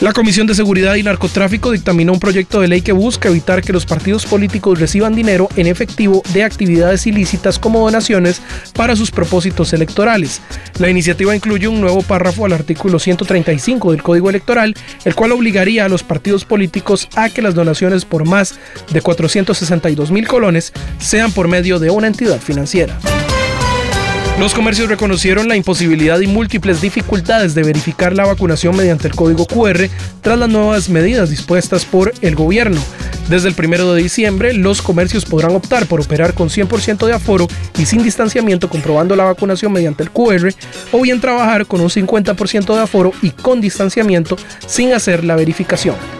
La Comisión de Seguridad y Narcotráfico dictaminó un proyecto de ley que busca evitar que los partidos políticos reciban dinero en efectivo de actividades ilícitas como donaciones para sus propósitos electorales. La iniciativa incluye un nuevo párrafo al artículo 135 del Código Electoral, el cual obligaría a los partidos políticos a que las donaciones por más de 462 mil colones sean por medio de una entidad financiera. Los comercios reconocieron la imposibilidad y múltiples dificultades de verificar la vacunación mediante el código QR tras las nuevas medidas dispuestas por el gobierno. Desde el 1 de diciembre, los comercios podrán optar por operar con 100% de aforo y sin distanciamiento comprobando la vacunación mediante el QR o bien trabajar con un 50% de aforo y con distanciamiento sin hacer la verificación.